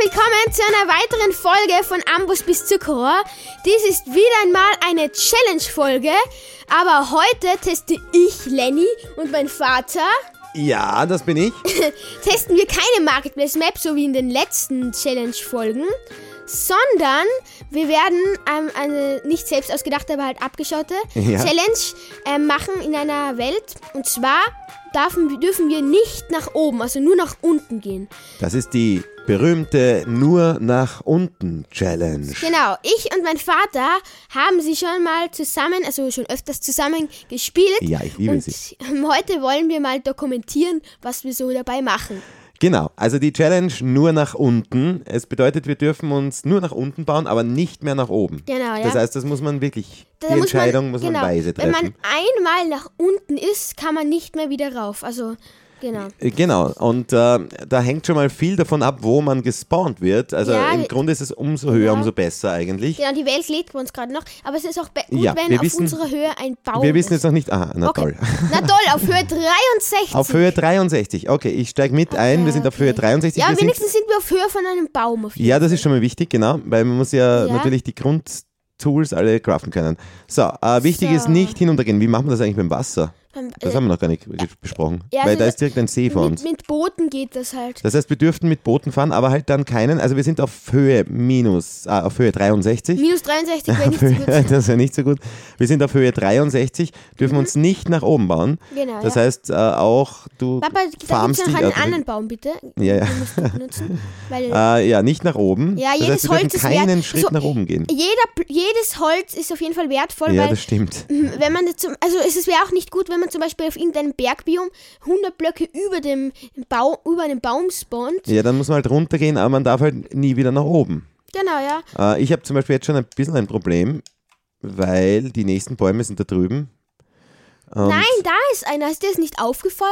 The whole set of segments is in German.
willkommen zu einer weiteren Folge von Ambus bis Zuckerrohr. Dies ist wieder einmal eine Challenge-Folge, aber heute teste ich, Lenny und mein Vater, Ja, das bin ich. testen wir keine Marketplace Map, so wie in den letzten Challenge-Folgen, sondern wir werden ähm, eine nicht selbst ausgedachte, aber halt abgeschaute Ja. Challenge ähm, machen in einer Welt. Und zwar dürfen wir nicht nach oben, also nur nach unten gehen. Das ist die berühmte Nur nach unten Challenge. Genau, ich und mein Vater haben sie schon mal zusammen, also schon öfters zusammen gespielt. Ja, ich liebe und sie. heute wollen wir mal dokumentieren, was wir so dabei machen. Genau, also die Challenge nur nach unten. Es bedeutet, wir dürfen uns nur nach unten bauen, aber nicht mehr nach oben. Genau, ja. Das heißt, das muss man wirklich, Da die muss man- Entscheidung muss man, genau, weise Wenn treffen. man einmal nach unten ist, kann man nicht mehr wieder rauf. Also, genau. Äh, Genau, und äh, da hängt schon mal viel davon ab, wo man gespawnt wird. Also Ja, im Grunde ist es umso höher, Ja. umso besser eigentlich. Genau, die Welt lädt bei uns gerade noch. Aber es ist auch gut, Ja, wenn auf wissen- unserer Höhe ein Baum Wir wissen jetzt noch nicht, aha, na okay. toll. Na toll, auf Höhe 63. Auf Höhe 63. Okay, ich steige mit ein. Wir sind auf Okay. Höhe 63. Ja, wir sind wenigstens sind wir auf Höhe von einem Baum. Ja, das ist schon mal wichtig, genau, weil man muss ja, natürlich die Grundtools alle craften können. So, äh, wichtig So. ist nicht hinuntergehen. Wie machen wir das eigentlich beim Wasser? Beim- Das äh, haben wir noch gar nicht besprochen, Ja, weil also da ist direkt ein See vor mit, uns. mit Booten geht das halt. Das heißt, wir dürften mit Booten fahren, aber halt dann keinen. Also wir sind auf Höhe minus, ah, auf Höhe 63. Minus 63 wäre nicht so gut. das wäre nicht so gut. Wir sind auf Höhe 63, dürfen uns nicht nach oben bauen. Genau, Das ja. heißt, äh, auch du Papa, da gibt es noch einen anderen Baum, bitte. Ja, ja. Benutzen. Äh, ja, nicht nach oben. Ja, das jedes heißt, wir Holz ist keinen wert- Schritt so- nach oben gehen. jeder, jedes Holz ist auf jeden Fall wertvoll, Ja, weil das stimmt. wenn man zum, also es wäre auch nicht gut, wenn man zum Beispiel auf irgendeinem Bergbiom 100 Blöcke über dem Baum, über einem Baum spawnt. Ja, dann muss man halt runtergehen, aber man darf halt nie wieder nach oben. Genau, ja. Äh, ich habe zum Beispiel jetzt schon ein bisschen ein Problem, weil die nächsten Bäume sind da drüben. Und, Nein, da ist einer. Ist dir das nicht aufgefallen?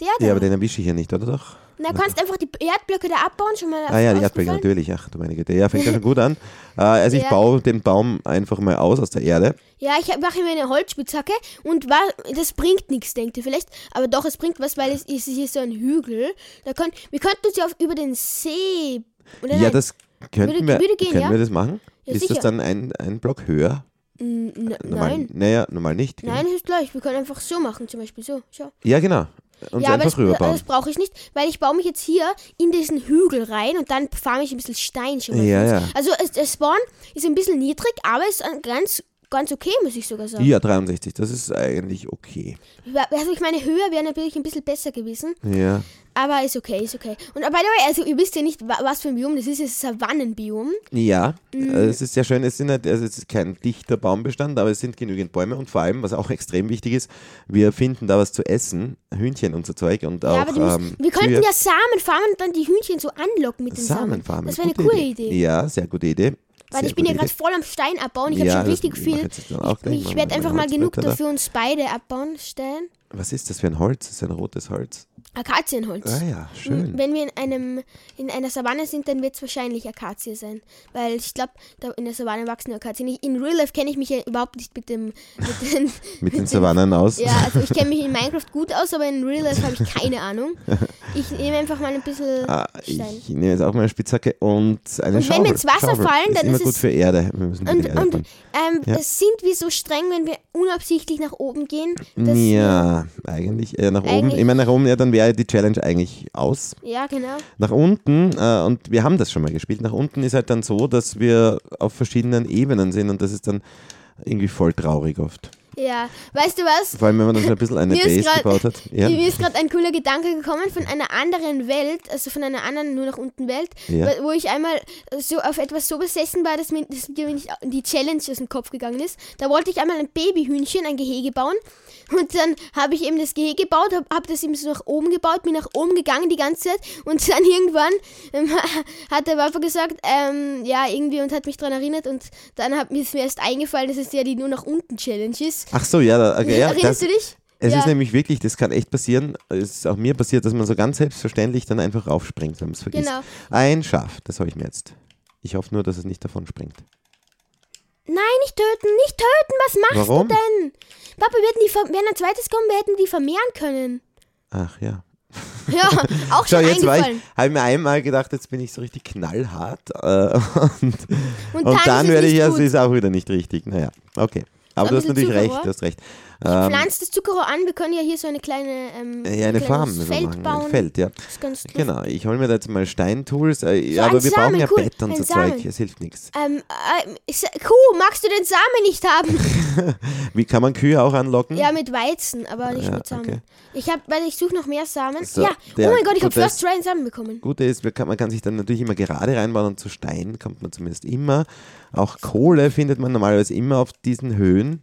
Der da. Ja, aber den erwische ich ja nicht, oder doch? Na, kannst einfach die Erdblöcke da abbauen, schon mal Ah ja, die aufgefallen? natürlich. Ach du meine Güte. Ja, fängt ja schon gut an. Äh, also ich Ja. baue den Baum einfach mal aus aus der Erde. Ja, ich mache mir eine Holzspitzhacke und wa- das bringt nichts, denkt ihr vielleicht. Aber doch, es bringt was, weil es ist hier so ein Hügel. Da könnt, wir könnten uns ja auf, über den See. Oder Ja, nein? das könnten Würde- wir. würde gehen, können ja? wir das machen? Ja, ist sicher. das dann ein, ein Block höher? N- Normal, nein. Naja, normal nicht. gell? Nein, das ist gleich. Wir können einfach so machen, zum Beispiel so. Schau. Ja, genau. Und ja, aber einfach das, rüber bauen. das brauche ich nicht, weil ich baue mich jetzt hier in diesen Hügel rein und dann farme ich ein bisschen Stein schon mal. Ja, ja. Also es, der Spawn ist ein bisschen niedrig, aber ist äh, ganz, ganz okay, muss ich sogar sagen. Ja, 63, das ist eigentlich okay. Also ich meine, höher wäre natürlich ein bisschen besser gewesen, Ja. aber ist okay, ist okay. Und by the way, also ihr wisst ja nicht, wa- was für ein Biom das ist, es ist ein Savannenbiom. Ja, Mhm. äh, es ist sehr schön. Es, sind halt, also es ist kein dichter Baumbestand, aber es sind genügend Bäume und vor allem, was auch extrem wichtig ist, wir finden da was zu essen, Hühnchen und so Zeug und auch ja, aber du musst, ähm, wir könnten ja Samen farmen und dann die Hühnchen so anlocken mit den Samen. Samenfarmen. Das wäre eine coole Idee. Ja, sehr gute Idee. Weil sehr ich bin ja gerade voll am Stein abbauen. Ich Ja, habe schon richtig viel. Ich, ich werde einfach mal genug dafür uns beide abbauen, Stein. Was ist das für ein Holz? Das ist ein rotes Holz. Akazienholz. Ah ja, schön. Wenn wir in einem in einer Savanne sind, dann wird es wahrscheinlich Akazie sein. Weil ich glaube, in der Savanne wachsen Akazien. Ich- In Real Life kenne ich mich ja überhaupt nicht mit dem mit den, Mit den Savannen aus. Ja, also ich kenne mich in Minecraft gut aus, aber in Real Life habe ich keine Ahnung. Ich nehme einfach mal ein bisschen Ah, Stein. ich nehme jetzt auch mal eine Spitzhacke und eine Und wenn Schaufel. wir ins Wasser Schaufel fallen, ist dann immer ist gut es- für Erde. Wir müssen Und, Erde und ähm, Ja. sind wir so streng, wenn wir unabsichtlich nach oben gehen? dass Ja, eigentlich äh, nach oben. Eigentlich- Ich meine, nach oben, ja, dann wäre die Challenge eigentlich aus. Ja, genau. Nach unten, äh, und wir haben das schon mal gespielt, nach unten ist halt dann so, dass wir auf verschiedenen Ebenen sind und das ist dann irgendwie voll traurig oft. Ja, weißt du was? Vor allem, wenn man dann schon ein bisschen eine Base grad- gebaut hat. Ja. Mir ist gerade ein cooler Gedanke gekommen von einer anderen Welt, also von einer anderen nur nach unten Welt, Ja. wo- ich einmal so auf etwas so besessen war, dass mir, dass mir nicht die Challenge aus dem Kopf gegangen ist. Da wollte ich einmal ein Babyhühnchen, ein Gehege bauen und dann habe ich eben das Gehege gebaut, habe hab das eben so nach oben gebaut, bin nach oben gegangen die ganze Zeit und dann irgendwann ähm, hat der Papa gesagt, ähm, ja irgendwie und hat mich daran erinnert und dann hat mir ist mir erst eingefallen, dass es ja die nur nach unten Challenge ist. Ach so, ja, da, okay, ja Erinnerst das, du dich? es ja. ist nämlich wirklich, das kann echt passieren, es ist auch mir passiert, dass man so ganz selbstverständlich dann einfach raufspringt, wenn man es vergisst. Genau. Ein Schaf, das habe ich mir jetzt. Ich hoffe nur, dass es nicht davon springt. Nein, nicht töten, nicht töten, was machst Warum? du denn? Papa, wir hätten die, wenn ein zweites kommen, wir hätten die vermehren können. Ach ja. Ja, auch Schau, schon jetzt war ich, habe mir einmal gedacht, jetzt bin ich so richtig knallhart. Äh, und, Und, und dann ist es werde ich, also gut. ist auch wieder nicht richtig. Naja, okay. Aber du hast natürlich bisschen recht, du hast recht. Ich Ähm, pflanze das Zuckerrohr an. Wir können ja hier so eine kleine ähm, ja, eine Farm so Feld machen, bauen. ein Feld, ja. Das ist ganz lustig. Genau, ich hole mir da jetzt mal Steintools, äh, ein aber wir brauchen Samen, ja cool, Bett und ein so Samen. Zeug, es hilft nichts. Ähm, äh, Kuh, magst du den Samen nicht haben? Wie kann man Kühe auch anlocken? ja, mit Weizen, aber nicht? Ja, mit Samen. okay. Ich habe, weil ich suche noch mehr Samen. So, ja, oh mein Gott, ich habe First Try einen Samen bekommen. Gute ist, kann, man kann sich dann natürlich immer gerade reinbauen und zu Stein kommt man zumindest immer. Auch Kohle findet man normalerweise immer auf diesen Höhen.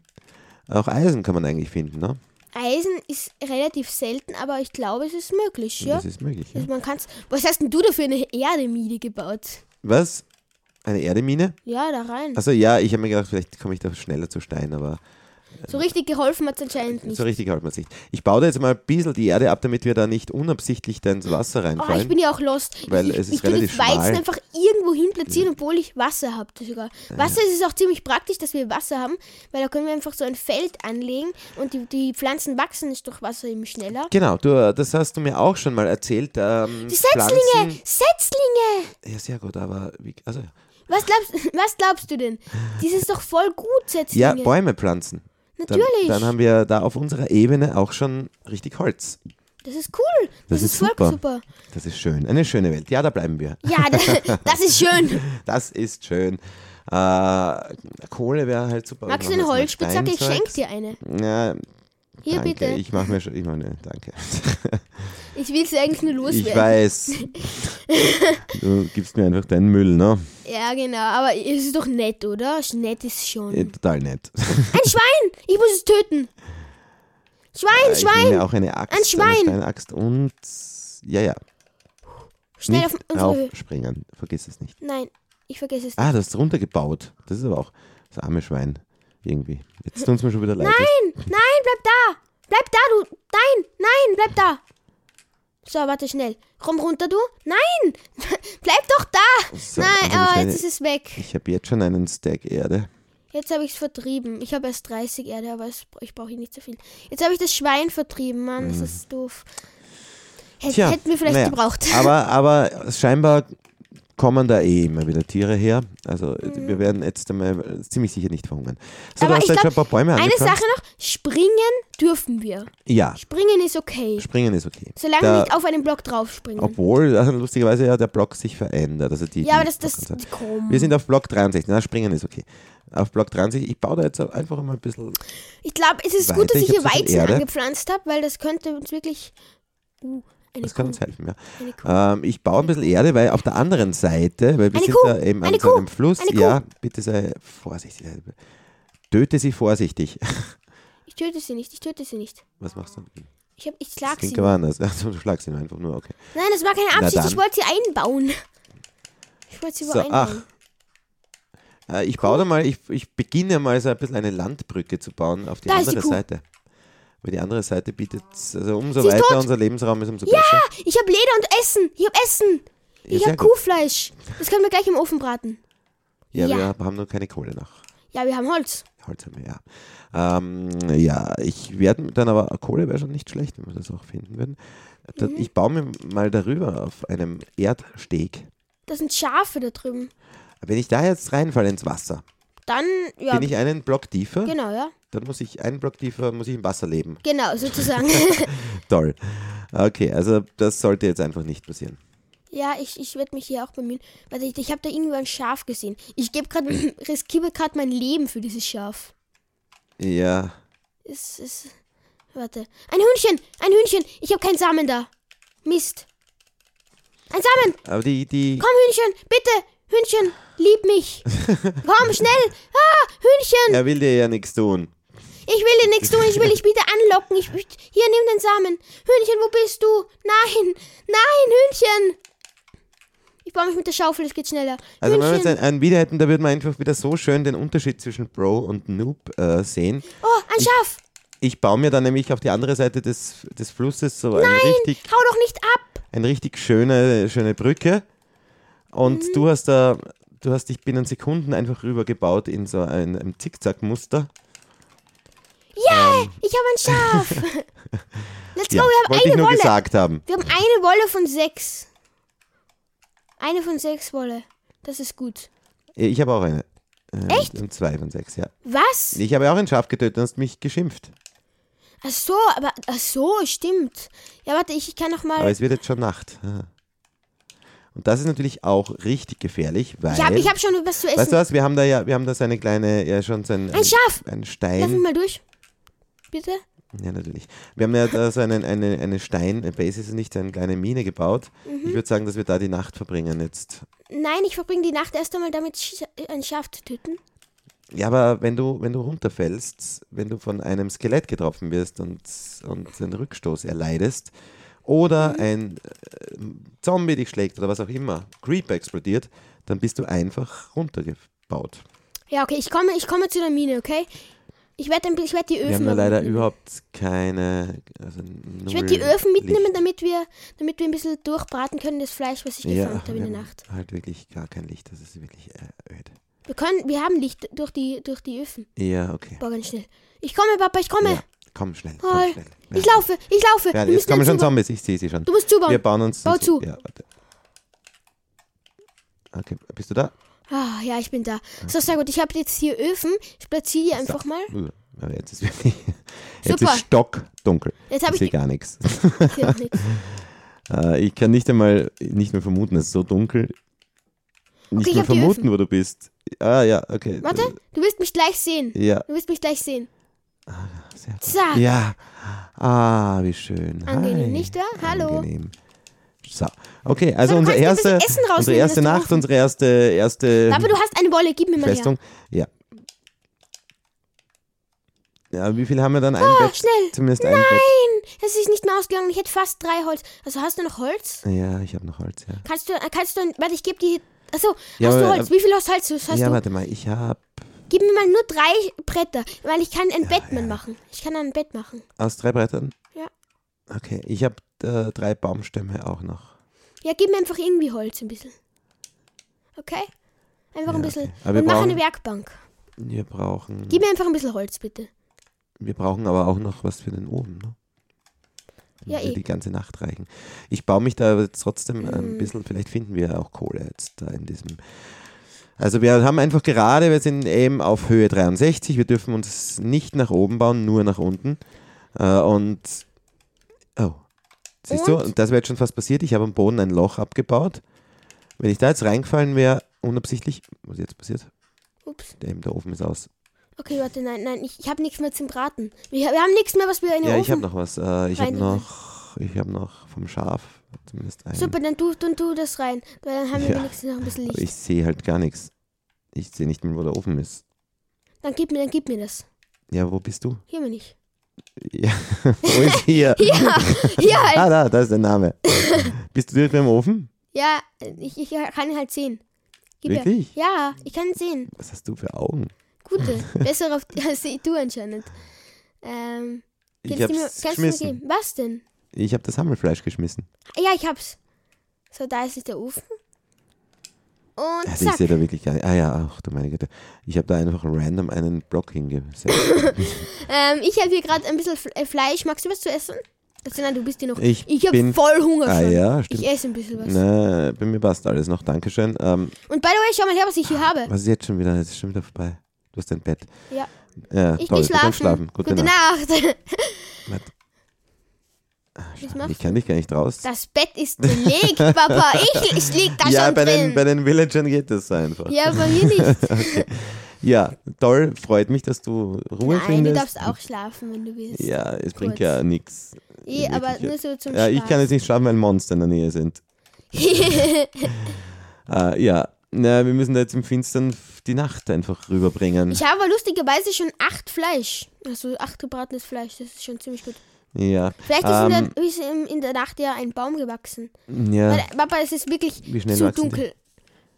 Auch Eisen kann man eigentlich finden, ne? Eisen ist relativ selten, aber ich glaube, es ist möglich, ja. Das ist möglich. Ja. Also man kann's, was hast denn du da für eine Erdemine gebaut? Was? Eine Erdemine? Ja, da rein. Also ja, ich habe mir gedacht, vielleicht komme ich da schneller zu Stein, aber So richtig geholfen hat es anscheinend nicht. so richtig hält man sich. Ich baue da jetzt mal ein bisschen die Erde ab, damit wir da nicht unabsichtlich da ins Wasser Oh, ich reinfallen. bin ja auch lost. Weil ich, es ist ich tue das relativ Weizen schmal. Einfach irgendwo hin platzieren, obwohl ich Wasser habe. sogar. Wasser ist es auch ziemlich praktisch, dass wir Wasser haben, weil da können wir einfach so ein Feld anlegen und die, die Pflanzen wachsen ist durch Wasser eben schneller. Genau, du, das hast du mir auch schon mal erzählt. Ähm, Die Setzlinge! Pflanzen, Setzlinge! ja, sehr gut, aber wie, also, Was glaubst, was glaubst du denn? Das ist doch voll gut, Setzlinge. ja, Bäume pflanzen. Dann, Natürlich. dann haben wir da auf unserer Ebene auch schon richtig Holz. das ist cool. Das Das, ist ist, super. super. Das ist schön. Eine schöne Welt. Ja, da bleiben wir. Ja, da- das ist schön. Das ist schön. Äh, Kohle wäre halt super. Magst du eine Holzspitzhacke? Ich schenk Steinzeugs. dir eine. Ja, Hier danke. bitte. Ich mache mir schon, ich meine, danke. Ich will es eigentlich nur Ich loswerden. weiß. Du gibst mir einfach deinen Müll, ne? Ja, genau. Aber es ist doch nett, oder? Nett ist schon. Ja, total nett. Ein Schwein! Ich muss es töten. Schwein, Ich Schwein! nehme auch eine Axt, Ein Schwein. eine Steinaxt und ja, ja. Schnell nicht auf unsere Höhe. aufspringen, vergiss es nicht. Nein, ich vergesse es. Ah, du hast runtergebaut. Das ist aber auch das arme Schwein. Irgendwie. Jetzt tun es mir schon wieder leid. Nein, nein, bleib da! Bleib da, du! Nein, nein, bleib da! So, warte schnell. Komm runter, du! Nein! bleib doch da! So, nein, oh, jetzt ist es weg. Ich habe jetzt schon einen Stack Erde. Jetzt habe ich es vertrieben. Ich habe erst 30 Erde, aber es, ich brauche nicht so viel. Jetzt habe ich das Schwein vertrieben, Mann. Das ist doof. Hätt, Mhm. Tja, hätten wir vielleicht naja, gebraucht. Aber, aber scheinbar kommen da eh immer wieder Tiere her. Also wir werden jetzt einmal ziemlich sicher nicht verhungern. So, Mhm. Aber du hast ich jetzt schon ein paar Bäume Eine. Sache noch: Springen dürfen wir. Ja, Springen ist okay. springen ist okay. Solange Da- wir nicht auf einen Block draufspringen. Obwohl, also lustigerweise ja der Block sich verändert. Also die, ja, aber das, das, Block- komm. Wir sind auf Block 63. Na, springen ist okay. Auf Block 63, ich baue da jetzt einfach mal ein bisschen. Ich glaube, es ist Weiter, gut, dass ich ich hier Weizen angepflanzt habe, weil das könnte uns wirklich. Uh, eine Das Kuh. kann uns helfen, ja. Ähm, ich baue ein bisschen Erde, weil auf der anderen Seite, weil wir Eine sind Kuh, da eben an eine so einem Fluss. Ja, bitte sei vorsichtig. Töte sie vorsichtig. Ich töte sie nicht, ich töte sie nicht. Was machst du? Ich, hab, ich Das schlag sie. klingt nur. aber anders. Also, du schlagst ihn einfach nur, okay. Nein, das war keine Absicht, ich wollte sie einbauen. Ich wollte sie So, einbauen. Äh, ich baue da mal, ich, ich beginne mal so ein bisschen eine Landbrücke zu bauen auf die Da andere. Seite. Weil die andere Seite bietet, also umso Sie weiter unser Lebensraum ist, umso besser. Ich habe Leder und Essen. Ich habe Essen. Ja, Ich habe. Kuhfleisch. Das können wir gleich im Ofen braten. Ja, Ja. wir haben nur keine Kohle noch. Ja, wir haben Holz. Holz haben wir, ja. Ähm, ja, ich werde dann aber, Kohle wäre schon nicht schlecht, wenn wir das auch finden würden. Da, Mhm. Ich baue mir mal darüber auf einem Erdsteg. Das sind Schafe da drüben. Wenn ich da jetzt reinfalle ins Wasser, Dann, ja, bin ich einen Block tiefer, genau, ja. dann muss ich einen Block tiefer, muss ich im Wasser leben. Genau, sozusagen. Toll. Okay, also das sollte jetzt einfach nicht passieren. ja, ich, ich werde mich hier auch bemühen. Warte, ich, ich habe da irgendwo ein Schaf gesehen. Ich gebe gerade, riskiere gerade mein Leben für dieses Schaf. Ja, Es ist. Warte. Ein Hühnchen! Ein Hühnchen! Ich habe keinen Samen da. Mist. Ein Samen! aber die, die, Komm, Hühnchen! Bitte! Hühnchen! Lieb mich! Komm, schnell! Ah! Hühnchen! er will dir ja nichts tun. Ich will dir nichts tun, ich will dich wieder anlocken. Ich, hier, nimm den Samen. Hühnchen, wo bist du? Nein! Nein, Hühnchen! Ich baue mich mit der Schaufel, es geht schneller. Also wenn wir jetzt Hühnchen! ein, ein Video hätten, da würde man einfach wieder so schön den Unterschied zwischen Pro und Noob äh, sehen. Oh, ein Schaf! Ich baue mir dann nämlich auf die andere Seite des, des Flusses so eine richtig, Hau doch nicht ab! eine richtig schöne, schöne Brücke. Und Mhm. du hast da, du hast dich binnen Sekunden einfach rübergebaut in so ein, ein Zickzackmuster. Yay! Ich habe ein Schaf! Let's go, Ja, wir haben wollte ich eine nur Wolle. gesagt haben. Wir haben eine Wolle von sechs. Eine von sechs Wolle. Das ist gut. Ich habe auch eine. Äh, Echt? Und zwei von sechs, ja. Was? Ich habe auch ein Schaf getötet und hast mich geschimpft. Ach so, aber ach so, stimmt. Ja, warte, ich, ich kann noch Aber mal. es wird jetzt schon Nacht. Und das ist natürlich auch richtig gefährlich, weil. Ich habe ich hab schon was zu essen. weißt du was, wir haben da ja, wir haben da so eine kleine, ja schon so ein, Ein Schaf! ein Lass mich Stein. mal durch. Bitte? Ja, natürlich. Wir haben ja da so einen, eine, eine Stein-Base, ist es nicht, so eine kleine Mine gebaut. Mhm. Ich würde sagen, dass wir da die Nacht verbringen jetzt. Nein, ich verbringe die Nacht erst einmal damit, ein Schaf zu töten. Ja, aber wenn du, wenn du runterfällst, wenn du von einem Skelett getroffen wirst und, und einen Rückstoß erleidest oder ein äh, Zombie dich schlägt oder was auch immer, Creeper explodiert, dann bist du einfach runtergebaut. Ja, okay, ich komme, ich komme zu der Mine, okay? Ich werde ich werd die Öfen Wir haben da leider mitnehmen. überhaupt keine. Also Ich werde die Öfen mitnehmen, Licht. damit wir, damit wir ein bisschen durchbraten können, das Fleisch, was ich Ja, gefangen habe in der Nacht. halt wirklich gar kein Licht, das ist wirklich öd. Wir können, wir haben Licht durch die, durch die Öfen. Ja, okay. Boah, ganz schnell. Ich komme, Papa, ich komme. Ja, komm schnell, komm Toll. schnell. Ich Ja. laufe, ich laufe. Ja, jetzt kommen schon. Zombies, ich sehe sie schon. Du musst zubauen. Wir bauen uns. Bau zu. Ja, warte. Okay, bist du da? Ah, ja, ich bin da. So, sehr gut. Ich habe jetzt hier Öfen. Ich platziere die einfach mal. Uh, Aber jetzt ist wirklich. Jetzt Super. ist stockdunkel. Jetzt habe Ich ich sehe gar nichts. ich. Äh, ich kann nicht einmal nicht mehr vermuten, es ist so dunkel. Nicht ich mehr vermuten, wo du bist. Ah ja, okay. Warte, du wirst mich gleich sehen. Ja, Du wirst mich gleich sehen. Sehr. Zack. Ja. Ah, wie schön. Angenehm, Hi. nicht wahr? Hallo. Angenehm. So, okay, also So, du unsere erste, unsere erste Nacht, unsere erste, erste Aber du hast eine Wolle, gib mir mal her. Festung. Ja. Ja, wie viel haben wir dann? Ein Ah, Bett? schnell. Zumindest ein Bett. Nein, es ist nicht mehr ausgegangen. Ich hätte fast drei Holz. Also hast du noch Holz? Ja, ich habe noch Holz, ja. Kannst du, äh, kannst du, warte, ich gebe dir, achso, Ja, hast du aber- Holz? Wie viel Holz hast du? Hast ja, du? warte mal, ich habe Gib mir mal nur drei Bretter, weil ich kann ein Bett mit machen. Ich kann ein Bett machen. aus drei Brettern. Ja. Okay, ich habe äh, drei Baumstämme auch noch. Ja, gib mir einfach irgendwie Holz ein bisschen. Okay? Einfach Ja, ein bisschen. okay. Aber wir Und mach eine brauchen- Werkbank. Wir brauchen, Gib mir einfach ein bisschen Holz, bitte. wir brauchen aber auch noch was für den Ofen, ne? Ja, eh. die ganze Nacht reichen. Ich baue mich da aber trotzdem Mhm. ein bisschen, vielleicht finden wir auch Kohle jetzt da in diesem. Also wir haben einfach gerade, wir sind eben auf Höhe 63, wir dürfen uns nicht nach oben bauen, nur nach unten. Äh, und oh, siehst du, Und? und das wäre jetzt schon fast passiert. Ich habe am Boden ein Loch abgebaut. Wenn ich da jetzt reingefallen wäre, unabsichtlich, was jetzt passiert? Ups. Der, der Ofen ist aus. Okay, warte, nein, nein, ich, ich habe nichts mehr zum Braten. Wir, wir haben nichts mehr, was wir in den Ja, Ofen... ich habe noch was. Äh, ich habe noch, ich habe noch vom Schaf zumindest ein. Super, dann tu, dann tu das rein, weil dann haben wir Ja. wenigstens noch ein bisschen Aber Licht. ich sehe halt gar nichts. Ich sehe nicht mehr, wo der Ofen ist. Dann gib mir, dann gib mir das. Ja, wo bist du? Hier mir nicht. Ja, wo ist hier? Ja, ja, halt. Ah, da, da ist der Name. bist du direkt beim Ofen? ja, ich, ich kann ihn halt sehen. Gib her. Wirklich? Ja, ich kann ihn sehen. Was hast du für Augen? Gute. Besser auf, als du anscheinend. Ähm, Ich kannst du mir, hab's kannst du mir geben? Was denn? Ich habe das Hammelfleisch geschmissen. Ja, ich hab's. So, da ist jetzt der Ofen. Und Also ich zack. sehe da wirklich gar nicht. Ah ja, ach du meine Güte. Ich habe da einfach random einen Block hingesetzt. Ähm, ich habe hier gerade ein bisschen äh, Fleisch. Magst du was zu essen? Das, nein, du bist hier noch. Ich Ich habe bin- voll Hunger ah schon. ja, stimmt. Ich esse ein bisschen was. Na, bei mir passt alles noch. Dankeschön. Ähm, Und by the way, schau mal her, was ich hier habe. was ist jetzt schon wieder? Es ist schon wieder vorbei. Du hast dein Bett. Ja. Ja, Ich toll. schlafen. schlafen. Gute, Gute Nacht. Nacht. Ah, schade. Ich kann dich gar nicht raus. Das Bett ist belegt, Papa. Ich, ich lieg da ja, schon bei den, drin. bei den Villagern geht das so einfach. ja, bei mir nicht. Ja, toll. Freut mich, dass du Ruhe Nein, du findest. darfst auch schlafen, wenn du willst. Ja, es bringt Kurz. ja nichts. Eh, aber nur so zum Ja, ich Spaß. kann jetzt nicht schlafen, weil Monster in der Nähe sind. Äh, ja, na, wir müssen da jetzt im Finstern die Nacht einfach rüberbringen. Ich habe aber lustigerweise schon acht Fleisch. Also acht gebratenes Fleisch, das ist schon ziemlich gut. Ja, Vielleicht ist, Ähm, in, der, ist in, der Nacht ja ein Baum gewachsen. ja, Weil, Papa, es ist wirklich zu wachsen die? dunkel.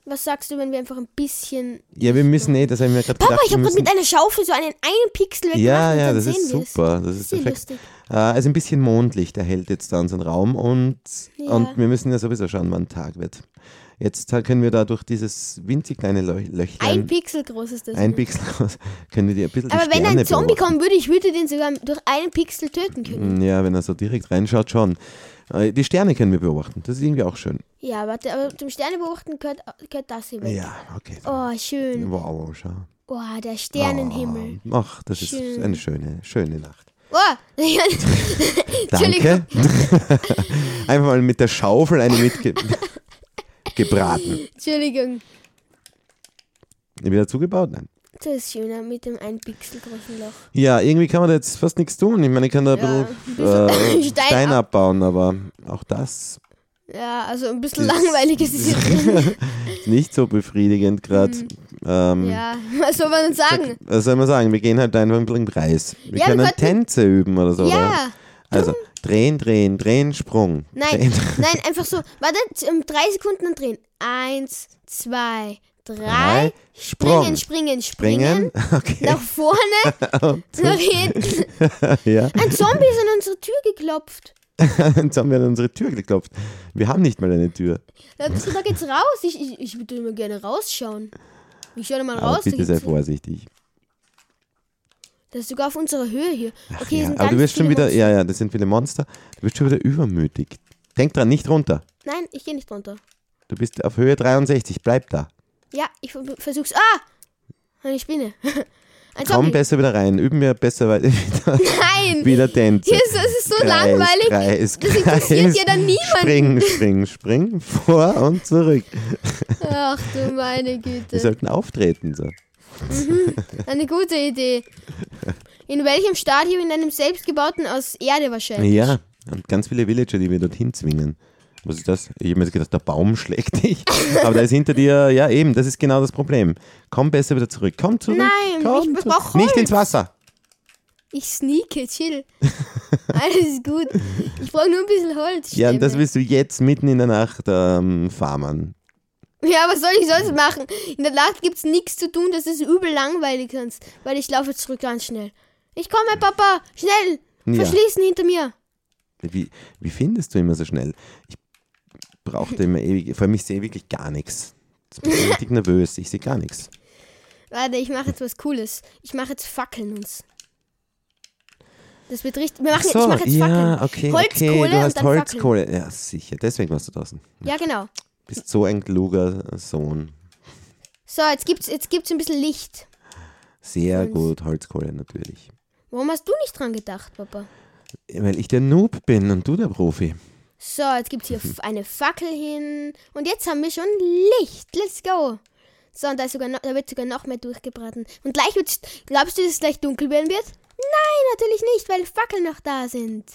Was sagst du, wenn wir einfach ein bisschen. ja, wir müssen eh, das haben wir gerade Papa, ich habe gerade mit einer Schaufel so einen einen Pixel weggemacht. ja, und ja, dann das sehen ist super. Das ist ist perfekt. lustig. Äh, also ein bisschen Mondlicht erhält jetzt da unseren Raum und, Ja. und wir müssen ja sowieso schauen, wann Tag wird. Jetzt halt können wir da durch dieses winzig kleine Lö- Löchlein, Ein Pixel groß ist das. ein nur. Pixel groß, können wir die ein bisschen Aber wenn ein Zombie beobachten. kommen würde, ich würde den sogar durch einen Pixel töten können. Mm, Ja, wenn er so direkt reinschaut, schon. Äh, Die Sterne können wir beobachten. Das ist irgendwie auch schön. Ja, warte, aber zum Sterne beobachten gehört, gehört das hier. Ja, okay. Oh, schön. Wow, schau. Oh, der Sternenhimmel. Oh, ach, das ist Schön. eine schöne, schöne Nacht. Oh, Danke. Einfach mal mit der Schaufel eine mitgebraten. Entschuldigung. Wieder zugebaut? Nein. Das ist schöner mit dem ein Pixel großen Loch. Ja, irgendwie kann man da jetzt fast nichts tun. Ich meine, ich kann da ein Ja, bisschen, ein äh, bisschen Stein Stein ab- abbauen, aber auch das Ja, also ein bisschen Das- langweilig ist es ist nicht so befriedigend gerade. Ähm, Ja, was soll man denn sagen? Was soll man sagen? Wir gehen halt einfach ein bisschen im Kreis. Wir Ja, wir können könnten- Tänze üben oder so. Oder? Ja, Also drehen, drehen, drehen, Sprung. nein, Drehen. nein, einfach so. Warte, um drei Sekunden dann drehen. Eins, zwei, drei. Drei. Springen, springen, springen. Okay. Nach vorne, nach hinten. ja. Ein Zombie ist an unsere Tür geklopft. Jetzt haben wir an unsere Tür geklopft. Wir haben nicht mal eine Tür. Da, da geht's raus. Ich, ich, ich würde immer gerne rausschauen. Ich schau da mal Aber raus. bitte sei gibt's- vorsichtig. Das ist sogar auf unserer Höhe hier. Okay, Ja, sind aber du wirst schon wieder, Monster. ja, ja, das sind viele Monster. Du wirst schon wieder übermütig. Denk dran, nicht runter. Nein, ich gehe nicht runter. Du bist auf Höhe 63, bleib da. Ja, ich ver- versuch's. Ah! Eine Spinne. Ein Komm besser wieder rein. Üben wir besser weiter wieder, Nein! wieder Tänze. Hier ist, es ist so Kreis, langweilig. Kreis, Das interessiert Kreis. ja dann niemanden. Spring, spring, spring. Vor und zurück. Ach du meine Wir Güte. sollten auftreten. So. Eine gute Idee. In welchem Stadium? In einem selbstgebauten aus Erde wahrscheinlich. Ja, und ganz viele Villager, die wir dorthin zwingen. Was ist das? Ich habe mir jetzt gedacht, der Baum schlägt dich. Aber da ist hinter dir, ja eben, das ist genau das Problem. Komm besser wieder zurück. Komm zurück. Nein, komm ich zurück. brauch Nicht Holz. ins Wasser. Ich sneake, chill. Alles gut. Ich brauche nur ein bisschen Holz. Ja, und das willst du jetzt mitten in der Nacht ähm, farmern. Ja, was soll ich sonst machen? In der Nacht gibt's nichts zu tun, das ist übel langweilig sonst. Weil ich laufe zurück ganz schnell. Ich komme, Papa! Schnell! Ja. Verschließen hinter mir! Wie, wie findest du immer so schnell? Ich brauchte immer ewig, vor allem ich sehe wirklich gar nichts. Jetzt bin ich richtig nervös, ich sehe gar nichts. Warte, ich mache jetzt was Cooles. Ich mache jetzt Fackeln uns. Das wird richtig. Wir machen, Ach so, ich mache jetzt ja, Fackeln. okay, Holzkohle okay, du hast Holzkohle. Ja, sicher, deswegen warst du draußen. Ja, genau. Bist so ein kluger Sohn. So, jetzt gibt's, jetzt gibt's ein bisschen Licht. Sehr Und- gut, Holzkohle natürlich. Warum hast du nicht dran gedacht, Papa? Weil ich der Noob bin und du der Profi. So, jetzt gibt's hier f- eine Fackel hin. Und jetzt haben wir schon Licht. Let's go. So, und da, noch, da wird sogar noch mehr durchgebraten. Und gleich wird's. Glaubst du, dass es gleich dunkel werden wird? Nein, natürlich nicht, weil Fackeln noch da sind.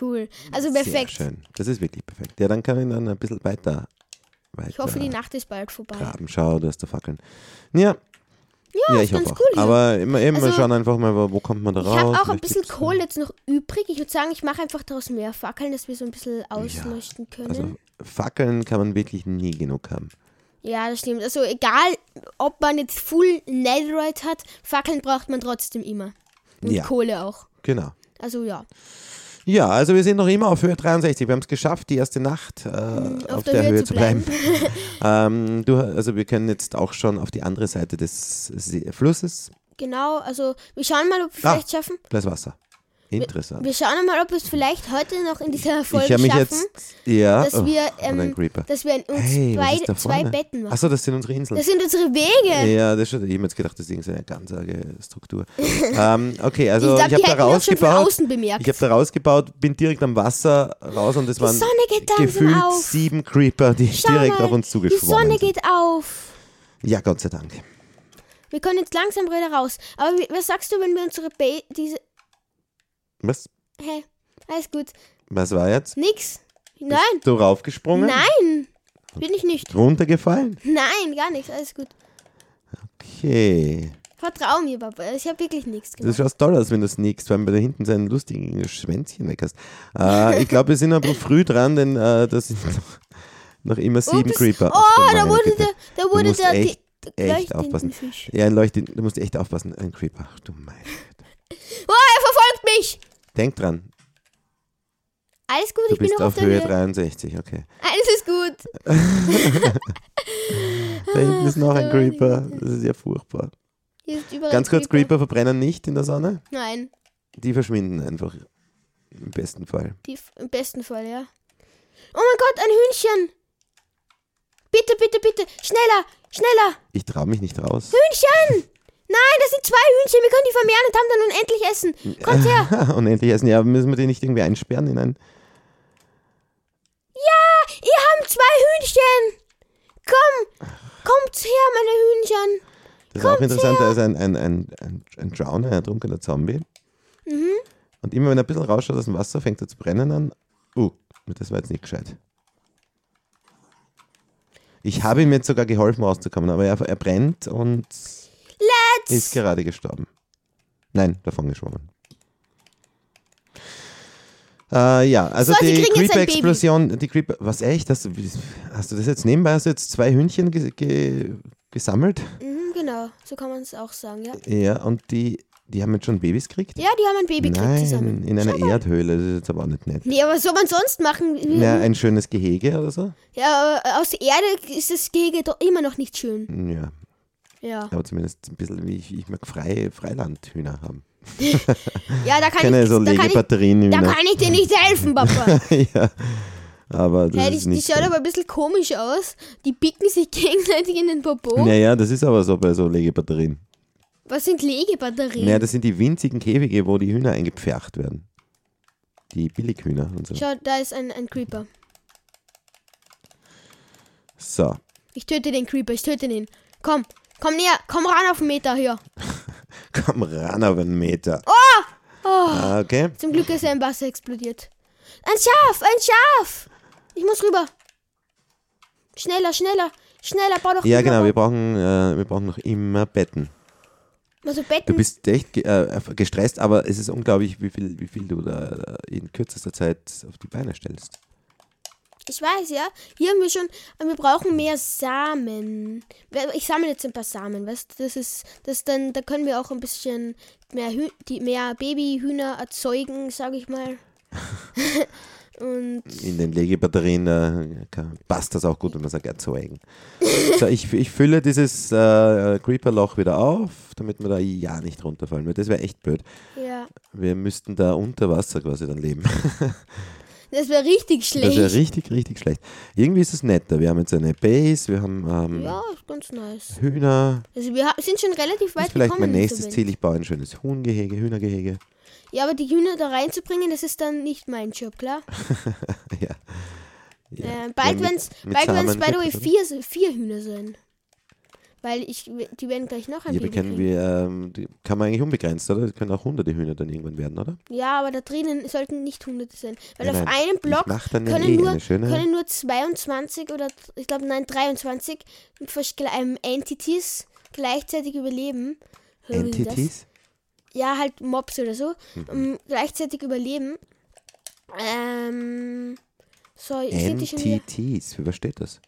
Cool. Also perfekt. Sehr schön. Das ist wirklich perfekt. Ja, dann kann ich dann ein bisschen weiter, weiter Ich hoffe, die Nacht ist bald vorbei. graben. Schau, du hast da Fackeln. Ja, Ja, ja ist ich ganz hoffe cool auch. hier. Aber immer, immer Also, schauen einfach mal, wo kommt man da Ich raus. habe auch ein bisschen Kohle jetzt noch übrig. Ich würde sagen, ich mache einfach daraus mehr Fackeln, dass wir so ein bisschen ausleuchten können. Also Fackeln kann man wirklich nie genug haben. ja, das stimmt. Also egal, ob man jetzt Full Netherite hat, Fackeln braucht man trotzdem immer. Und Ja. Kohle auch. Genau. Also ja. Ja, also wir sind noch immer auf Höhe 63. Wir haben es geschafft, die erste Nacht äh, auf, der, Höhe, zu bleiben. ähm, du, also wir können jetzt auch schon auf die andere Seite des See Flusses. Genau, also wir schauen mal, ob wir Ah. vielleicht schaffen. Da ist Wasser. Interessant. Wir schauen mal, ob wir es vielleicht heute noch in dieser Folge schaffen, jetzt. Ja. dass oh, wir, ein ähm, dass wir uns Hey, zwei, zwei? Betten machen. Achso, das sind unsere Inseln. Das sind unsere Wege. Ja, das schon. Ich habe jetzt gedacht, das ist eine ganz arge Struktur. ähm, okay, also ich ich, die habe da rausgebaut. Ich habe da rausgebaut, bin direkt am Wasser raus und es waren Sonne gefühlt auf. sieben Creeper, die Schau direkt mal, auf uns Die zugeschwommen Sonne sind. geht auf. Ja, Gott sei Dank. Wir können jetzt langsam wieder raus. Aber was sagst du, wenn wir unsere ba diese. Was? Hä? Alles gut. Was war jetzt? Nix. Nein. Bist du raufgesprungen? Nein. Bin ich nicht. Runtergefallen? Nein, gar nichts. Alles gut. Okay. Vertrau mir, Papa. Ich habe wirklich nichts Das gemacht. schaut toll aus, wenn du sneakst, weil du da hinten seinen lustigen Schwänzchen weg hast. Äh, ich glaube, wir sind aber früh dran, denn äh, das sind noch, noch immer sieben Ups. Creeper. Oh, da wurde der, da wurde der echt, echt aufpassen. Fisch. Ja, ein Leuchtend, du musst echt aufpassen, ein Creeper. Ach du meine Güte. Oh, er verfolgt mich. Denk dran, Alles gut, du ich bin bist noch auf auf Höhe Höhe. 63, okay. Alles ist gut. Da hinten ist noch ein Ach, Creeper. Das ist ja furchtbar. Hier ist überall Ganz kurz, Creeper verbrennen nicht in der Sonne. Nein, Die verschwinden einfach. Im besten Fall. die im besten Fall, ja. Oh mein Gott, ein Hühnchen! Bitte, bitte, bitte, schneller, schneller! Ich traue mich nicht raus. Hühnchen! Nein, das sind zwei Hühnchen, wir können die vermehren und haben dann unendlich Essen. Kommt her! Unendlich essen. Ja, müssen wir die nicht irgendwie einsperren in ein. Ihr habt zwei Hühnchen! Komm! Kommt her, meine Hühnchen! Das ist auch Kommt interessant, her. da ist ein, ein, ein, ein, ein Drowner, ein ertrunkener Zombie. Mhm. Und immer wenn er ein bisschen rausschaut aus dem Wasser, fängt er zu brennen an. Uh, das war jetzt nicht gescheit. Ich habe ihm jetzt sogar geholfen rauszukommen, aber er, er brennt und Let's! ist gerade gestorben. Nein, davon geschwommen. Äh, ja, also So, die Creeper-Explosion, die Creeper, was echt? Hast du, hast du das jetzt nebenbei? Hast du jetzt zwei Hühnchen ge ge gesammelt? Mhm, genau, so kann man es auch sagen, ja. Ja, und die, die haben jetzt schon Babys gekriegt? Ja, die haben ein Baby gekriegt Nein, zusammen. in einer Erdhöhle, das ist jetzt aber auch nicht nett. Nee, aber was soll man sonst machen? Ja, ein schönes Gehege oder so? Ja, aber aus Erde ist das Gehege doch immer noch nicht schön. Ja, Ja. aber zumindest ein bisschen wie ich, ich mag Frei, Freilandhühner haben. Ja, da kann Keine ich so da kann ich, da kann ich dir nicht helfen, Papa. ja, aber das Ja, die, die schaut aber ein bisschen komisch aus. Die picken sich gegenseitig in den Popo. Naja, das ist aber so bei so Legebatterien. Was sind Legebatterien? Naja, das sind die winzigen Käfige, wo die Hühner eingepfercht werden. Die Billighühner und so. Schau, da ist ein, ein Creeper. So, Ich töte den Creeper, ich töte den. Komm, komm näher, komm ran auf den Meter hier. komm ran auf einen Meter. Oh! Ah, Okay. Zum Glück ist er im Wasser explodiert. Ein Schaf, ein Schaf! Ich muss rüber. Schneller, schneller, schneller, bau doch Ja, genau, wir brauchen, äh, wir brauchen noch immer Betten. Also Du Betten. bist echt ge äh, gestresst, aber es ist unglaublich, wie viel, wie viel du da äh, in kürzester Zeit auf die Beine stellst. Ich weiß, ja. Hier haben wir schon, wir brauchen mehr Samen. Ich sammle jetzt ein paar Samen, weißt du? Das ist, das dann, da können wir auch ein bisschen mehr, Hü die, mehr Babyhühner erzeugen, sage ich mal. Und In den Legebatterien äh, kann, passt das auch gut, wenn man sagt, erzeugen. so, ich, ich fülle dieses äh, Creeper-Loch wieder auf, damit wir da ja nicht runterfallen. Das wäre echt blöd. ja, Wir müssten da unter Wasser quasi dann leben. das wäre richtig Das schlecht. wäre richtig, richtig schlecht. Irgendwie ist es netter. Wir haben jetzt eine Base, wir haben ähm, ja, ist ganz nice. Hühner. Also wir sind schon relativ Das weit ist vielleicht gekommen. mein nächstes. Ziel. Ich baue ein schönes Huhngehege, Hühnergehege. Ja, aber die Hühner da reinzubringen, das ist dann nicht mein Job, klar? ja. ja. Äh, bald Ja, mit- es, by the way, das, vier, vier Hühner sein. Weil ich, die werden gleich noch ein Ja, Baby können wir, ähm, die kann man eigentlich unbegrenzt, oder? Das können auch hunderte Hühner dann irgendwann werden, oder? Ja, aber da drinnen sollten nicht hunderte sein. Weil Nein, auf nein, einem Block ja können, eh nur, können nur 22 oder ich glaube nein 23 vers- ähm, Entities gleichzeitig überleben. Wie das? Entities? Ja, halt Mobs oder so. Mhm. ähm, gleichzeitig überleben. Ähm, so, ich. Entities, für was steht das?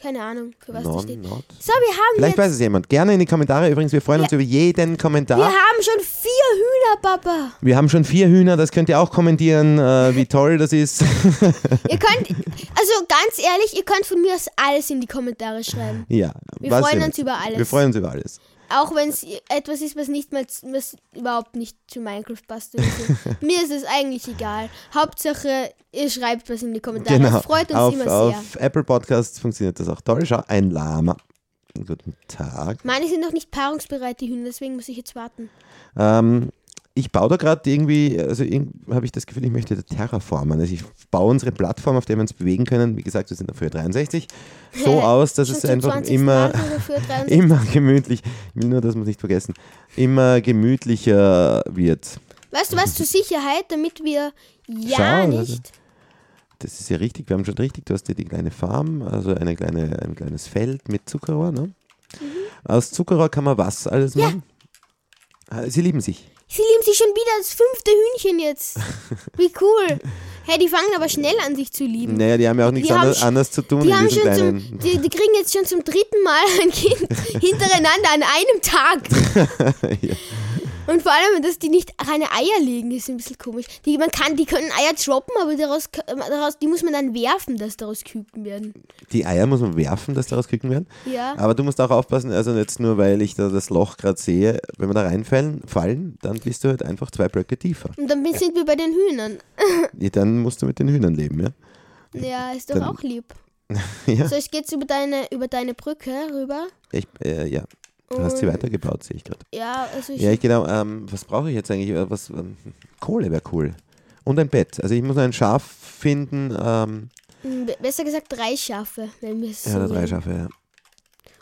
Keine Ahnung, für was Non, das steht. not. So, wir haben Vielleicht weiß es jemand. Gerne in die Kommentare. Übrigens, wir freuen uns über jeden Kommentar. Wir haben schon vier Hühner, Papa. Wir haben schon vier Hühner, das könnt ihr auch kommentieren, äh, wie toll das ist. Ihr könnt, also ganz ehrlich, ihr könnt von mir aus alles in die Kommentare schreiben. ja, Wir freuen uns über alles. Wir freuen uns über alles. Auch wenn es etwas ist, was nicht mal, was überhaupt nicht zu Minecraft passt. Mir ist es eigentlich egal. Hauptsache, ihr schreibt was in die Kommentare. genau. Das freut uns auf, immer sehr. auf Apple Podcasts funktioniert das auch toll. Schau, ein Lama. Guten Tag. Meine sind noch nicht paarungsbereit, die Hühner, deswegen muss ich jetzt warten. Ähm, ich baue da gerade irgendwie, also habe ich das Gefühl, ich möchte da terraformen. Also ich baue unsere Plattform, auf der wir uns bewegen können. Wie gesagt, wir sind auf Höhe 63. So aus, dass es einfach 20. immer, Mal oder für 63. immer gemütlich, nur, dass es nicht vergessen, immer gemütlicher wird. Weißt du was, zur Sicherheit, damit wir ja Schau, also- nicht. Das ist ja richtig, wir haben schon richtig, du hast hier die kleine Farm, also eine kleine, ein kleines Feld mit Zuckerrohr. Ne? Aus Zuckerrohr kann man was alles Mhm. Ja. machen? Ah, Sie lieben sich. Sie lieben sich schon wieder das fünfte Hühnchen jetzt. Wie cool. Hey, die fangen aber schnell an, sich zu lieben. Naja, die haben ja auch nichts haben anderes, zu tun Die, haben schon zum, die, die kriegen jetzt schon zum dritten Mal ein Kind hintereinander an einem Tag. ja. Und vor allem, dass die nicht keine Eier legen, ist ein bisschen komisch. Die, man kann, die können Eier droppen, aber daraus, daraus, die muss man dann werfen, dass daraus Küken werden. Die Eier muss man werfen, dass daraus Küken werden. Ja. Aber du musst auch aufpassen, also jetzt nur, weil ich da das Loch gerade sehe, wenn wir da reinfallen, fallen, dann bist du halt einfach zwei Blöcke tiefer. Und dann sind wir bei den Hühnern. Ja, dann musst du mit den Hühnern leben, ja? Ja, ist doch Dann- auch lieb. ja. So, ich gehe jetzt über deine, über deine Brücke rüber. Ich, äh, ja. Du hast sie weitergebaut, sehe ich gerade. Ja, also ich, Ja, ich genau. Ähm, was brauche ich jetzt eigentlich? Äh, Was, ähm, Kohle wäre cool. Und ein Bett. Also ich muss ein Schaf finden. Ähm, m, be- besser gesagt drei Schafe, wenn wir es so ja, oder drei. Schafe, ja.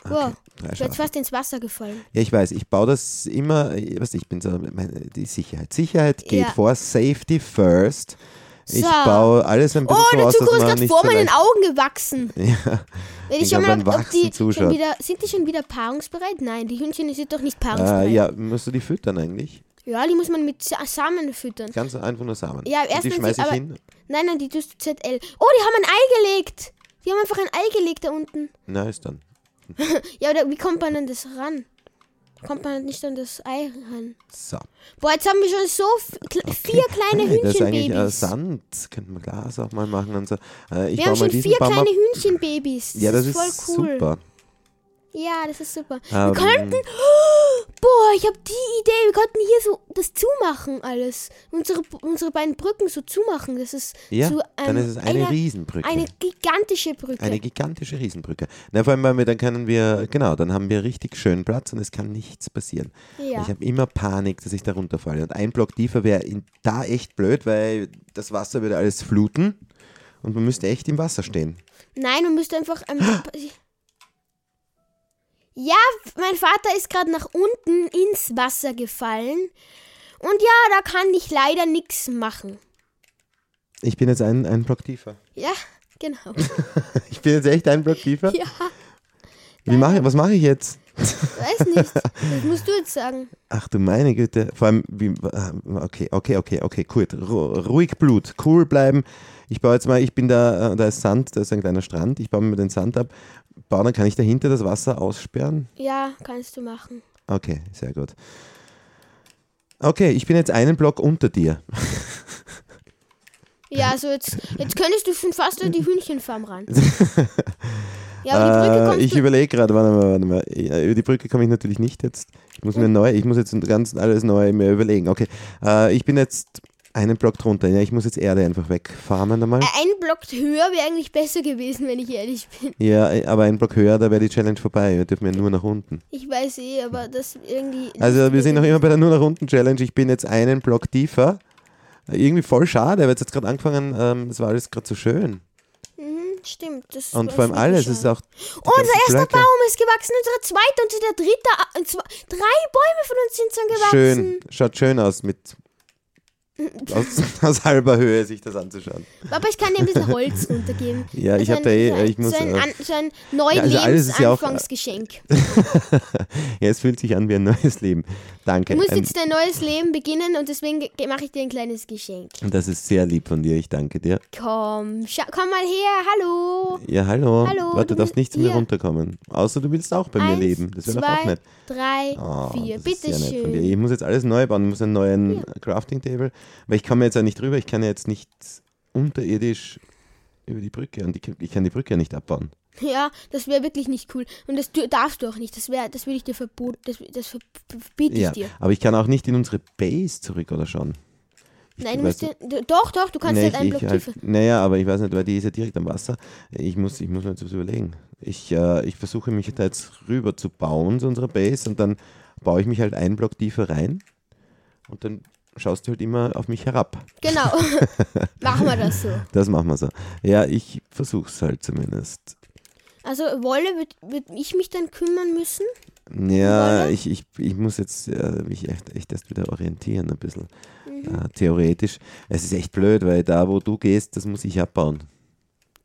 Wow, drei ich bin fast ins Wasser gefallen. Ja, ich weiß, ich baue das immer, weiß nicht, ich bin so, meine, die Sicherheit. Sicherheit geht Ja. vor, Safety first. Ich So. baue alles ein bisschen Oh, so aus, dass Zucker ist man gerade nicht vor so meinen Augen gewachsen. Ja, Wenn Ich ich schon mal, ob die schon wieder, sind die schon wieder paarungsbereit? Nein, die Hühnchen sind doch nicht äh, paarungsbereit. ja, musst du die füttern eigentlich? Ja, die muss man mit Sa Samen füttern. Ganz einfach nur Samen. Ja, Und erst die wenn sie- schmeiße ich aber- hin. Nein, nein, die tust du ZL. Oh, die haben ein Ei gelegt. Die haben einfach ein Ei gelegt da unten. Na, ist dann. Ja, oder wie kommt man an das ran? Kommt man nicht an das Ei ran? So. Boah, jetzt haben wir schon so kle- vier kleine Hey, das ist eigentlich äh, Hühnchenbabys. Sand. Könnte man Glas auch mal machen und so. Äh, wir haben schon vier Baum kleine ab. Hühnchenbabys. Das Ja, das ist ist, voll cool. super. Ja, das ist super. Ähm, Wir könnten. Boah, ich habe die Idee. Wir könnten hier so das zumachen alles. Unsere, unsere beiden Brücken so zumachen. Das ist Ja, so dann ein- ist es eine, Riesenbrücke. Eine gigantische Brücke. Eine gigantische Riesenbrücke. Na, vor allem, weil wir, dann können wir, genau, dann haben wir richtig schön Platz und es kann nichts passieren. ja. Ich habe immer Panik, dass ich da runterfalle. Und ein Block tiefer wäre da echt blöd, weil das Wasser würde alles fluten und man müsste echt im Wasser stehen. Nein, man müsste einfach. Ähm, ja, mein Vater ist gerade nach unten ins Wasser gefallen. Und ja, da kann ich leider nichts machen. Ich bin jetzt ein, ein Block tiefer. Ja, genau. Ich bin jetzt echt ein Block tiefer. ja, Wie mache, was mache ich jetzt? weiß nicht. Das musst du jetzt sagen. Ach du meine Güte. Vor allem, wie, okay, okay, okay, okay, gut. Ru ruhig Blut, cool bleiben. Ich baue jetzt mal, ich bin da, äh, da ist Sand, da ist ein kleiner Strand. Ich baue mir den Sand ab. Baue, dann kann ich dahinter das Wasser aussperren. Ja, kannst du machen. Okay, sehr gut. Okay, ich bin jetzt einen Block unter dir. Ja, also jetzt, jetzt könntest du schon fast an die Hühnchenfarm ran. Ja, aber die Brücke Äh, kommst ich überlege gerade, warte mal, warte mal. Ja, Über die Brücke komme ich natürlich nicht jetzt. Ich muss mir neu, ich muss jetzt ganz alles neu mir überlegen. Okay, äh, ich bin jetzt einen Block drunter. Ja, ich muss jetzt Erde einfach wegfarmen einmal. Äh, Ein Block höher wäre eigentlich besser gewesen, wenn ich ehrlich bin. Ja, aber einen Block höher, da wäre die Challenge vorbei. Wir dürfen ja nur nach unten. Ich weiß eh, aber das irgendwie. Also wir sind noch immer bei der nur nach unten Challenge. Ich bin jetzt einen Block tiefer. Irgendwie voll schade, weil jetzt gerade angefangen, ähm, es war alles gerade so schön. Mhm, stimmt. Das Und vor allem alles, ist auch. Oh, unser erster. Baum ist gewachsen, unser zweiter und der dritte. äh, zwei, drei Bäume von uns sind schon gewachsen. Schön, schaut schön aus mit aus, aus halber Höhe sich das anzuschauen. Papa, ich kann dir ein bisschen Holz runtergeben. Ja, ich Also habe da eh, so ein- ich muss. So ein, äh, an, so ein Ja, also ist ja auch, äh, Neulebensanfangsgeschenk. ja, es fühlt sich an wie ein neues Leben. Danke. Du musst Ähm, jetzt dein neues Leben beginnen und deswegen ge- mache ich dir ein kleines Geschenk. das ist sehr lieb von dir, ich danke dir. Komm, komm mal her, hallo. Ja, hallo. Hallo, Warte, du darfst bist nicht zu mir runterkommen. Außer du willst auch bei mir Eins, leben. Das wäre doch auch nett. drei, Oh, vier. das ist Bitte sehr nett von dir. schön. Ich muss jetzt alles neu bauen. Ich muss einen neuen Crafting Table, weil ich komme jetzt ja nicht rüber. Ich kann ja jetzt nicht unterirdisch über die Brücke und ich, kann die Brücke ja nicht abbauen. Ja, das wäre wirklich nicht cool. Und das darfst du auch nicht. Das, wär, das würde ich dir verboten. Das, das ver verbiete ich Ja, dir. aber ich kann auch nicht in unsere Base zurück oder schon. Ich Nein, du weiß musst du, doch, doch, du kannst Nee, halt einen Block ich halt, tiefer. naja, aber ich weiß nicht, weil die ist ja direkt am Wasser. Ich muss, ich muss mir jetzt was überlegen. Ich, äh, ich versuche mich da jetzt rüber zu bauen zu unserer Base und dann baue ich mich halt einen Block tiefer rein und dann schaust du halt immer auf mich herab. Genau. Machen wir das so. Das machen wir so. Ja, ich versuche es halt zumindest. Also Wolle wird, wird ich mich dann kümmern müssen. Ja, Wolle? ich, ich, ich muss jetzt äh, mich echt, echt erst wieder orientieren ein bisschen. Mhm. Äh, theoretisch. Es ist echt blöd, weil da, wo du gehst, das muss ich abbauen.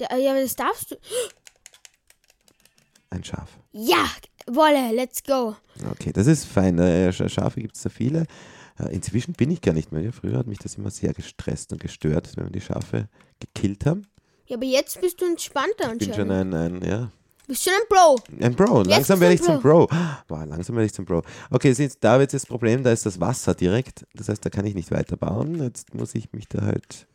Ja, ja, aber das darfst du. Ein Schaf. Ja, Wolle, let's go. Okay, das ist fein. Äh, Sch- Schafe gibt es da viele. Äh, Inzwischen bin ich gar nicht mehr. Ja, früher hat mich das immer sehr gestresst und gestört, wenn wir die Schafe gekillt haben. Ja, aber jetzt bist du entspannter Ich bin schon anscheinend. ein, ein ja. bist schon ein Bro. Ein Bro. Jetzt Langsam werde ich ein zum Bro. Boah, langsam werde ich zum Bro. Okay, seht, da wird jetzt das Problem, da ist das Wasser direkt. Das heißt, da kann ich nicht weiter bauen. Jetzt muss ich mich da halt.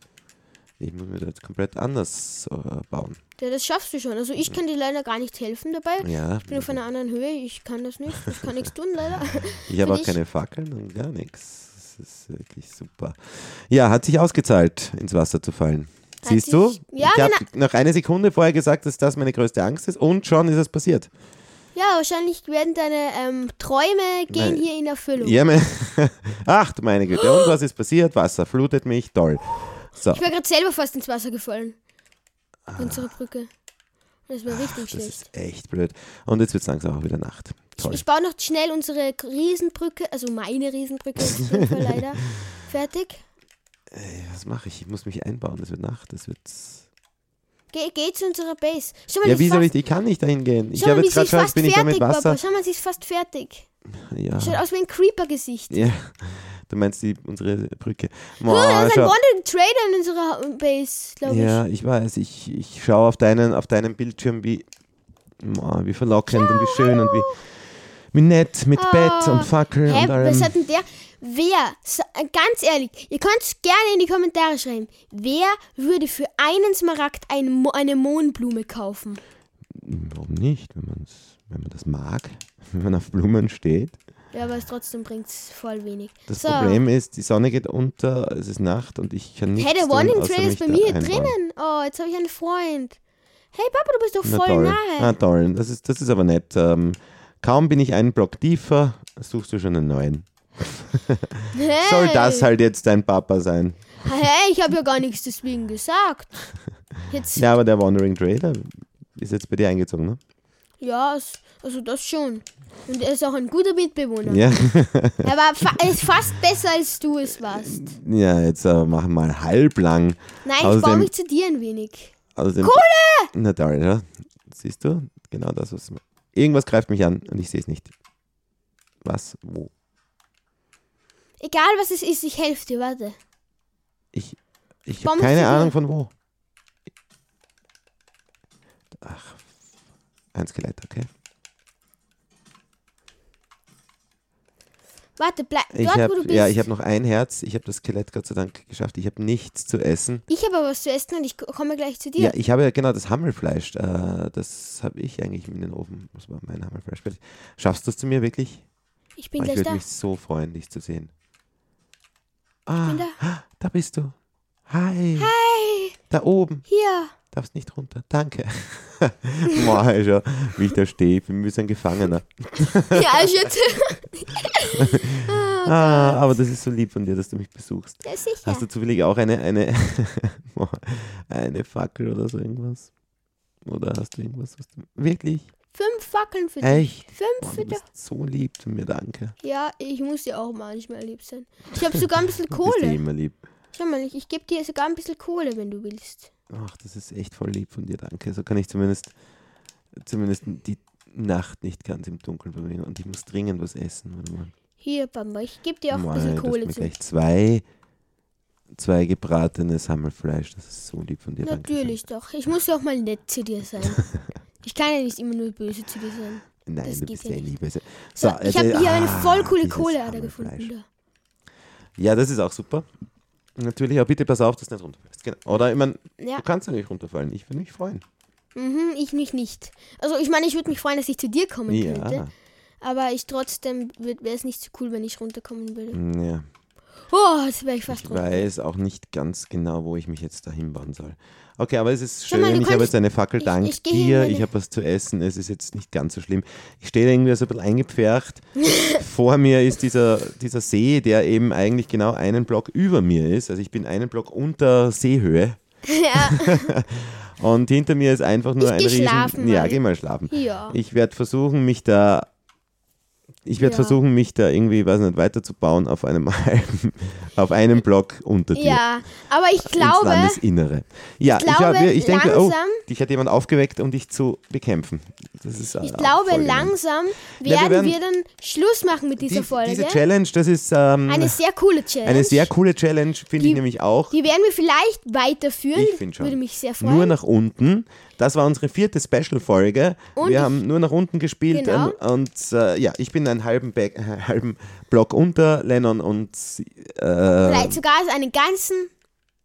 Ich muss mir das komplett anders äh, bauen. Ja, das schaffst du schon. Also ich kann dir leider gar nicht helfen dabei. Ja. Ich bin auf einer anderen Höhe, ich kann das nicht. Ich kann nichts tun, leider. Ich habe auch keine Fackeln und gar nichts. Das ist wirklich super. Ja, hat sich ausgezahlt, ins Wasser zu fallen. Hat Siehst du? ja, ich habe genau. nach einer Sekunde vorher gesagt, dass das meine größte Angst ist und schon ist es passiert. Ja, wahrscheinlich werden deine ähm, Träume gehen Nein. hier in Erfüllung. Ja, mein Ach meine Güte. Und was ist passiert? Wasser flutet mich. Toll. So, Ich wäre gerade selber fast ins Wasser gefallen. Unsere Brücke. Das wäre richtig das schlecht. ist echt blöd. Und jetzt wird es langsam auch wieder Nacht. Toll. Ich baue noch schnell unsere Riesenbrücke, also meine Riesenbrücke leider fertig. Was mache ich? Ich muss mich einbauen. Es wird Nacht. Es wird. Geh, geh zu unserer Base. Schau mal, Ja, wie soll ich? Ich kann nicht dahin gehen. Ich schau habe jetzt gerade schon, fast bin ich da mit fertig, Papa. Wasser. Schau mal, sie ist fast fertig. Ja. Schaut aus wie ein Creeper-Gesicht. ja. Du meinst die, unsere Brücke. Oh, Boah, da ist ein. Wandering Trader in unserer Base, glaube ich. Ja, ich weiß. Ich, ich schaue auf deinen, auf deinem Bildschirm, wie, oh, wie verlockend und wie schön und wie, wie nett mit Bett und Fackel Hä, und allem. was hat denn der? Wer, ganz ehrlich, ihr könnt es gerne in die Kommentare schreiben, wer würde für einen Smaragd ein Mo eine Mohnblume kaufen? Warum nicht, wenn, man's, wenn man das mag, wenn man auf Blumen steht? Ja, aber es trotzdem bringt es voll wenig. Das so. Problem ist, die Sonne geht unter, es ist Nacht und ich kann nichts Hey, der Trader mich ist bei mir einbauen. drinnen. Oh, jetzt habe ich einen Freund. Hey Papa, du bist doch Na voll toll. nahe. Ah, toll. Das ist, das ist aber nett. Ähm, kaum bin ich einen Block tiefer, suchst du schon einen neuen. hey. Soll das halt jetzt dein Papa sein? Hey, ich habe ja gar nichts deswegen gesagt. Jetzt, ja, Ja, aber der Wandering Trader ist jetzt bei dir eingezogen, ne? es- also das schon. Und er ist auch ein guter Mitbewohner. Ja. Er war fa ist fast besser, als du es warst. Ja, jetzt äh, machen wir mal halblang. Nein, ich baue Außerdem- mich zu dir ein wenig. Außerdem, Kohle! Na toll, ja. Siehst du? Genau das, was. Irgendwas greift mich an und ich sehe es nicht. Was? Wo? Egal was es ist, ich helfe dir, warte. Ich, ich habe keine. Ahnung von wo. Ach, ein Skelett, okay. Warte, bleib Ich dort, hab, wo du bist. ja, ich habe noch ein Herz. Ich habe das Skelett Gott sei Dank geschafft. Ich habe nichts zu essen. Ich habe aber was zu essen und ich ko- komme gleich zu dir. Ja, ich habe ja genau das Hammelfleisch. Äh, das habe ich eigentlich in den Ofen. Das war mein Hammelfleisch. Schaffst du es zu mir wirklich? ich bin Oh, ich gleich würde da. mich so freuen, dich zu sehen. Ah, bin da. bist du. Hi. Hey, Da oben. hier. Darfst nicht runter. Danke. Boah, schau, wie ich da stehe. Ich bin wie ein Gefangener. Ja, shit. Ah, aber das ist so lieb von dir, dass du mich besuchst. Ja, sicher. Hast du zufällig auch eine, eine, eine Fackel oder so irgendwas? Oder hast du irgendwas? Was du, wirklich? Fünf Fackeln für dich. Echt? Fünf für dich. so lieb zu mir, danke. Ja, ich muss dir auch manchmal lieb sein. Ich habe sogar ein bisschen Du bist eh Kohle. immer lieb. Schau mal, ich, ich gebe dir sogar ein bisschen Kohle, wenn du willst. Ach, das ist echt voll lieb von dir, danke. So kann ich zumindest, zumindest die Nacht nicht ganz im Dunkeln verbringen. Und ich muss dringend was essen. Warte mal. Hier, Bamba, ich gebe dir auch ein Mei, bisschen Kohle mir zu. gleich zwei, zwei gebratenes Hammelfleisch. Das ist so lieb von dir, danke. Natürlich doch. Ich muss ja auch mal nett zu dir sein. Ich kann ja nicht immer nur böse zu dir sein. Nein, das du bist ja nicht. nie besser. So, So, ich habe äh, hier eine ah, voll coole Kohleader gefunden. Da. Ja, das ist auch super. Natürlich, aber bitte pass auf, dass du nicht runterfällst. Genau. Oder ich meine, Ja, du kannst ja nicht runterfallen. Ich würde mich freuen. mhm, ich mich nicht. Also ich meine, ich würde mich freuen, dass ich zu dir kommen Ja. könnte. Aber ich trotzdem wäre es nicht so cool, wenn ich runterkommen würde. ja. Oh, jetzt wäre ich fast Ich runter. weiß auch nicht ganz genau, wo ich mich jetzt dahin bauen soll. Okay, aber es ist schön. mal, ich habe jetzt eine Fackel ich- dank ich hin, dir. Ich habe was zu essen. Es ist jetzt nicht ganz so schlimm. Ich stehe da irgendwie so ein bisschen eingepfercht. Vor mir ist dieser, dieser See, der eben eigentlich genau einen Block über mir ist. Also ich bin einen Block unter Seehöhe. ja, Und hinter mir ist einfach nur Ich ein riesen... schlafen ja, geh mal schlafen. ja. Ich werde versuchen, mich da Ich werde Ja. versuchen, mich da irgendwie, weiß nicht, weiterzubauen auf einem halben, auf einem Block unter dir. Ja, aber ich ins glaube, Landesinnere. Ja, ich, glaube, hab, ich denke, oh, langsam- dich hat jemand aufgeweckt, um dich zu bekämpfen. Das ist ich glaube, langsam wir werden werden- wir dann Schluss machen mit dieser die, Folge. Diese Challenge, das ist ähm, Eine sehr coole Challenge. eine sehr coole Challenge, finde ich nämlich auch. Die werden wir vielleicht weiterführen. Ich finde schon. Würde mich sehr freuen. Nur nach unten. Das war unsere vierte Special-Folge. Wir haben nur nach unten gespielt. Genau. ähm, Und äh, ja, ich bin einen halben, Back, äh, halben Block unter Lennon und äh, vielleicht sogar einen ganzen.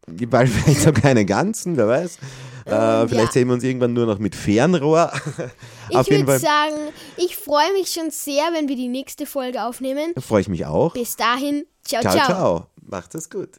vielleicht sogar einen ganzen, wer weiß. Äh, vielleicht ja. sehen wir uns irgendwann nur noch mit Fernrohr. Ich würde sagen, ich freue mich schon sehr, wenn wir die nächste Folge aufnehmen. freue ich mich auch. Bis dahin, ciao, ciao, ciao. ciao. Macht es gut.